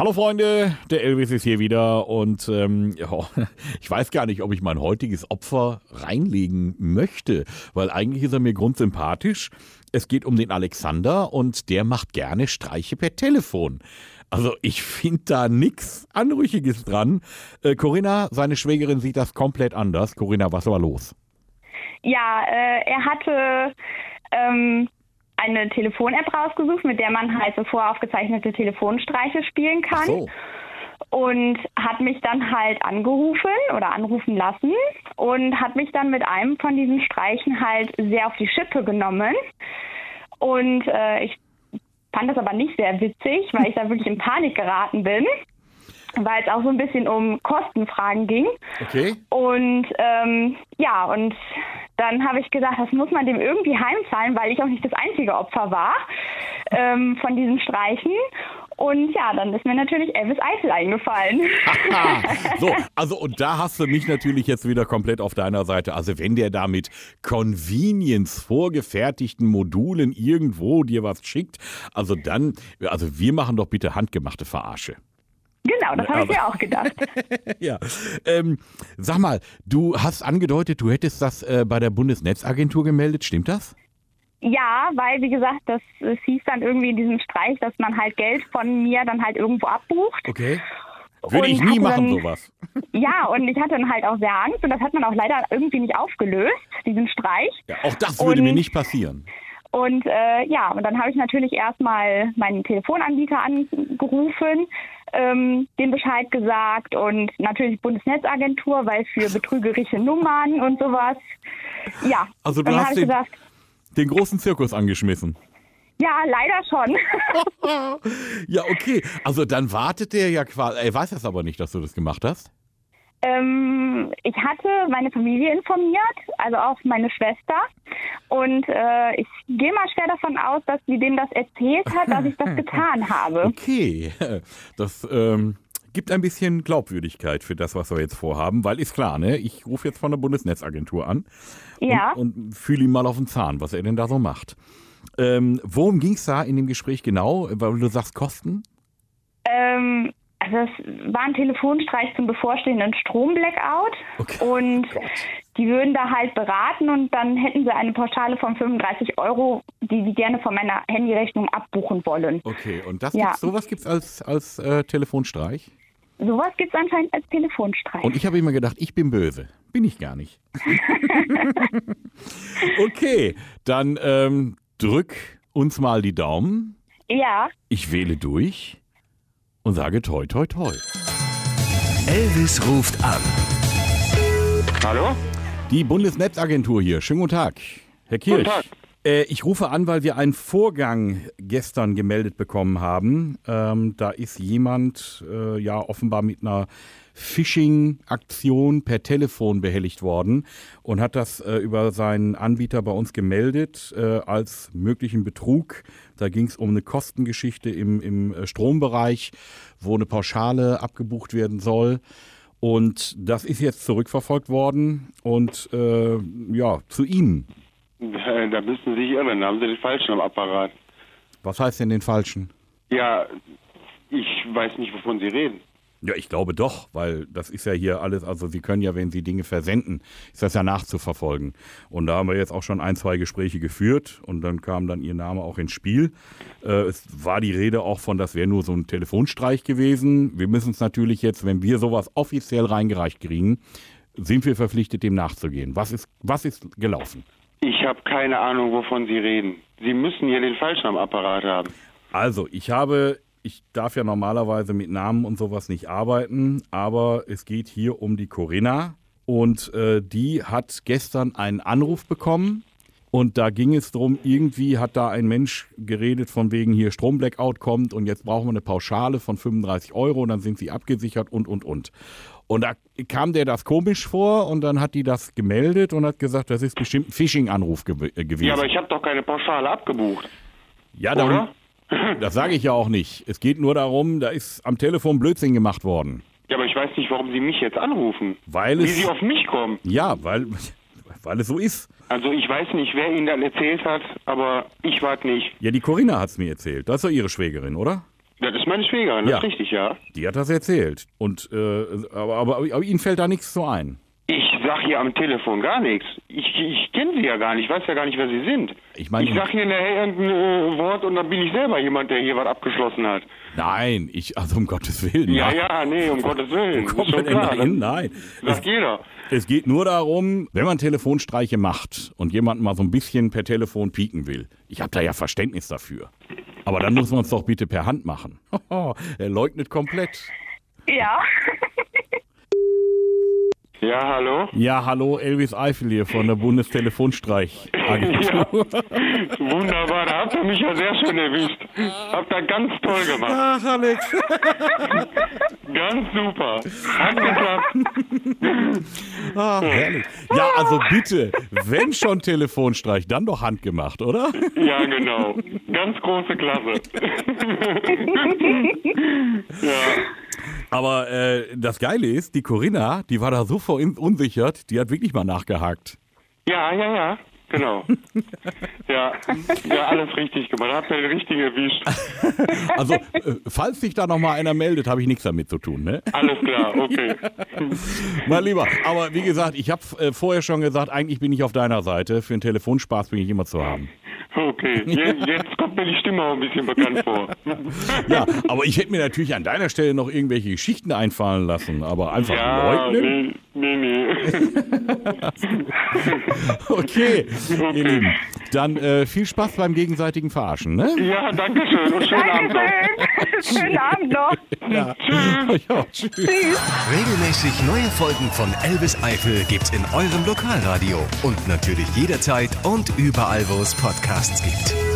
Hallo Freunde, der Elvis ist hier wieder und ähm, ja, ich weiß gar nicht, ob ich mein heutiges Opfer reinlegen möchte, weil eigentlich ist er mir grundsympathisch. Es geht um den Alexander und der macht gerne Streiche per Telefon. Also ich finde da nichts Anrüchiges dran. Äh, Corinna, seine Schwägerin, sieht das komplett anders. Corinna, was war los? Ja, äh, er hatte ähm, eine Telefon-App rausgesucht, mit der man halt so voraufgezeichnete Telefonstreiche spielen kann. So. Und hat mich dann halt angerufen oder anrufen lassen und hat mich dann mit einem von diesen Streichen halt sehr auf die Schippe genommen. Und äh, ich fand das aber nicht sehr witzig, weil ich da wirklich in Panik geraten bin, weil es auch so ein bisschen um Kostenfragen ging. Okay. Und ähm, ja, und dann habe ich gesagt, das muss man dem irgendwie heimzahlen, weil ich auch nicht das einzige Opfer war ähm, von diesen Streichen. Und ja, dann ist mir natürlich Elvis Eifel eingefallen. so, also und da hast du mich natürlich jetzt wieder komplett auf deiner Seite. Also wenn der da mit Convenience vorgefertigten Modulen irgendwo dir was schickt, also dann, also wir machen doch bitte handgemachte Verarsche. Genau, das habe ich mir auch gedacht. ja. Ähm, sag mal, du hast angedeutet, du hättest das äh, bei der Bundesnetzagentur gemeldet, stimmt das? Ja, weil wie gesagt, das es hieß dann irgendwie in diesem Streich, dass man halt Geld von mir dann halt irgendwo abbucht. Okay. Würde Und ich nie machen, dann- sowas. Ja, und ich hatte dann halt auch sehr Angst und das hat man auch leider irgendwie nicht aufgelöst, diesen Streich. Ja, auch das würde Und- mir nicht passieren. Und äh, ja, und dann habe ich natürlich erstmal meinen Telefonanbieter angerufen, ähm, dem Bescheid gesagt und natürlich Bundesnetzagentur, weil für betrügerische Nummern und sowas. Ja, Also du hast den- gesagt, Den großen Zirkus angeschmissen. ja, leider schon. Ja, okay. Also dann wartet der ja quasi. Er weiß das aber nicht, dass du das gemacht hast. Ähm, ich hatte meine Familie informiert, also auch meine Schwester. Und äh, ich gehe mal schwer davon aus, dass sie dem das erzählt hat, dass ich das getan habe. Okay. Das ähm, gibt ein bisschen Glaubwürdigkeit für das, was wir jetzt vorhaben, weil ist klar, ne? Ich rufe jetzt von der Bundesnetzagentur an Ja. und, und fühle ihm mal auf den Zahn, was er denn da so macht. Ähm, worum ging es da in dem Gespräch genau? Weil du sagst Kosten? Ähm, also es war ein Telefonstreich zum bevorstehenden Stromblackout Okay. und Gott. die würden da halt beraten und dann hätten sie eine Pauschale von 35 Euro, die sie gerne von meiner Handyrechnung abbuchen wollen. Okay, und das Ja. gibt's, sowas gibt es als, als äh, Telefonstreich? Sowas gibt es anscheinend als Telefonstreich. Und ich habe immer gedacht, ich bin böse. Bin ich gar nicht. okay, dann ähm, drück uns mal die Daumen. ja, Ich wähle durch und sage toi, toi, toi. Elvis ruft an. Hallo? Die Bundesnetzagentur hier. Schönen guten Tag. Herr Kirch. Guten Tag. Äh, ich rufe an, weil wir einen Vorgang gestern gemeldet bekommen haben. Ähm, da ist jemand äh, ja offenbar mit einer Phishing-Aktion per Telefon behelligt worden und hat das äh, über seinen Anbieter bei uns gemeldet äh, als möglichen Betrug. Da ging es um eine Kostengeschichte im, im äh, Strombereich, wo eine Pauschale abgebucht werden soll. Und das ist jetzt zurückverfolgt worden und äh, ja, zu Ihnen. Äh, Da müssen Sie sich irren, da haben Sie den Falschen am Apparat. Was heißt denn den Falschen? Ja, ich weiß nicht, wovon Sie reden. Ja, ich glaube doch, weil das ist ja hier alles, also Sie können ja, wenn Sie Dinge versenden, ist das ja nachzuverfolgen. Und da haben wir jetzt auch schon ein, zwei Gespräche geführt und dann kam dann Ihr Name auch ins Spiel. Äh, es war die Rede auch von, das wäre nur so ein Telefonstreich gewesen. Wir müssen es natürlich jetzt, wenn wir sowas offiziell reingereicht kriegen, sind wir verpflichtet, dem nachzugehen. Was ist, was ist gelaufen? Ich habe keine Ahnung, wovon Sie reden. Sie müssen hier den Falschen am Apparat haben. Also, ich habe, ich darf ja normalerweise mit Namen und sowas nicht arbeiten, aber es geht hier um die Corinna und äh, die hat gestern einen Anruf bekommen und da ging es darum, irgendwie hat da ein Mensch geredet von wegen hier Stromblackout kommt und jetzt brauchen wir eine Pauschale von 35 Euro und dann sind sie abgesichert und, und, und. Und da kam der das komisch vor und dann hat die das gemeldet und hat gesagt, das ist bestimmt ein Phishing-Anruf gew äh, gewesen. Ja, aber ich habe doch keine Pauschale abgebucht. Ja, darum, Oder? das sage ich ja auch nicht. Es geht nur darum, da ist am Telefon Blödsinn gemacht worden. Ja, aber ich weiß nicht, warum Sie mich jetzt anrufen. Weil Wie es. Sie auf mich kommen. Ja, weil, weil es so ist. Also ich weiß nicht, wer Ihnen das erzählt hat, aber ich war nicht. Ja, die Corinna hat es mir erzählt. Das ist doch ihre Schwägerin, oder? Das ist meine Schwägerin, das Ja. ist richtig, ja. Die hat das erzählt. Und äh, aber, aber, aber Ihnen fällt da nichts so ein. Ich sag hier am Telefon gar nichts. Ich, ich kenne sie ja gar nicht, ich weiß ja gar nicht, wer sie sind. Ich meine- ich sag hier nachher irgendein äh, Wort und dann bin ich selber jemand, der hier was abgeschlossen hat. Nein, ich, also um Gottes Willen. Ja, ja, nee, um Gottes Willen. Wo wir schon denn klar. da hin? Nein. Sagt jeder. Es geht nur darum, wenn man Telefonstreiche macht und jemanden mal so ein bisschen per Telefon pieken will. Ich habe da ja Verständnis dafür. Aber dann muss man es doch bitte per Hand machen. er leugnet komplett. Ja. Ja, hallo? Ja, hallo, Elvis Eifel hier von der Bundestelefonstreichagentur. Wunderbar, da habt ihr mich ja sehr schön erwischt. Habt ihr ganz toll gemacht. Ach, Alex. Ganz super. Hat geklappt. Ah, herrlich. Ja, also bitte, wenn schon Telefonstreich, dann doch handgemacht, oder? Ja, genau. Ganz große Klasse. ja. Aber äh, das Geile ist, die Corinna, die war da so verunsichert, die hat wirklich mal nachgehakt. Ja, ja, ja. Genau. Ja, ja, alles richtig gemacht. Habt ihr den richtigen erwischt. Also, äh, falls sich da noch mal einer meldet, habe ich nichts damit zu tun, ne? Alles klar, okay. Mein Lieber, aber wie gesagt, ich habe äh, vorher schon gesagt, eigentlich bin ich auf deiner Seite. Für einen Telefonspaß bin ich immer zu haben. Okay, jetzt, jetzt kommt mir die Stimme auch ein bisschen bekannt vor. Ja, aber ich hätte mir natürlich an deiner Stelle noch irgendwelche Geschichten einfallen lassen, aber einfach Ja, leugnen? nee, nee, nee. Okay, ihr Lieben, dann äh, viel Spaß beim gegenseitigen Verarschen, ne? Ja, danke schön und schönen Abend noch. Schönen Abend noch. Ja. ja tschüss. Regelmäßig neue Folgen von Elvis Eifel gibt's in eurem Lokalradio und natürlich jederzeit und überall, wo es Podcasts gibt.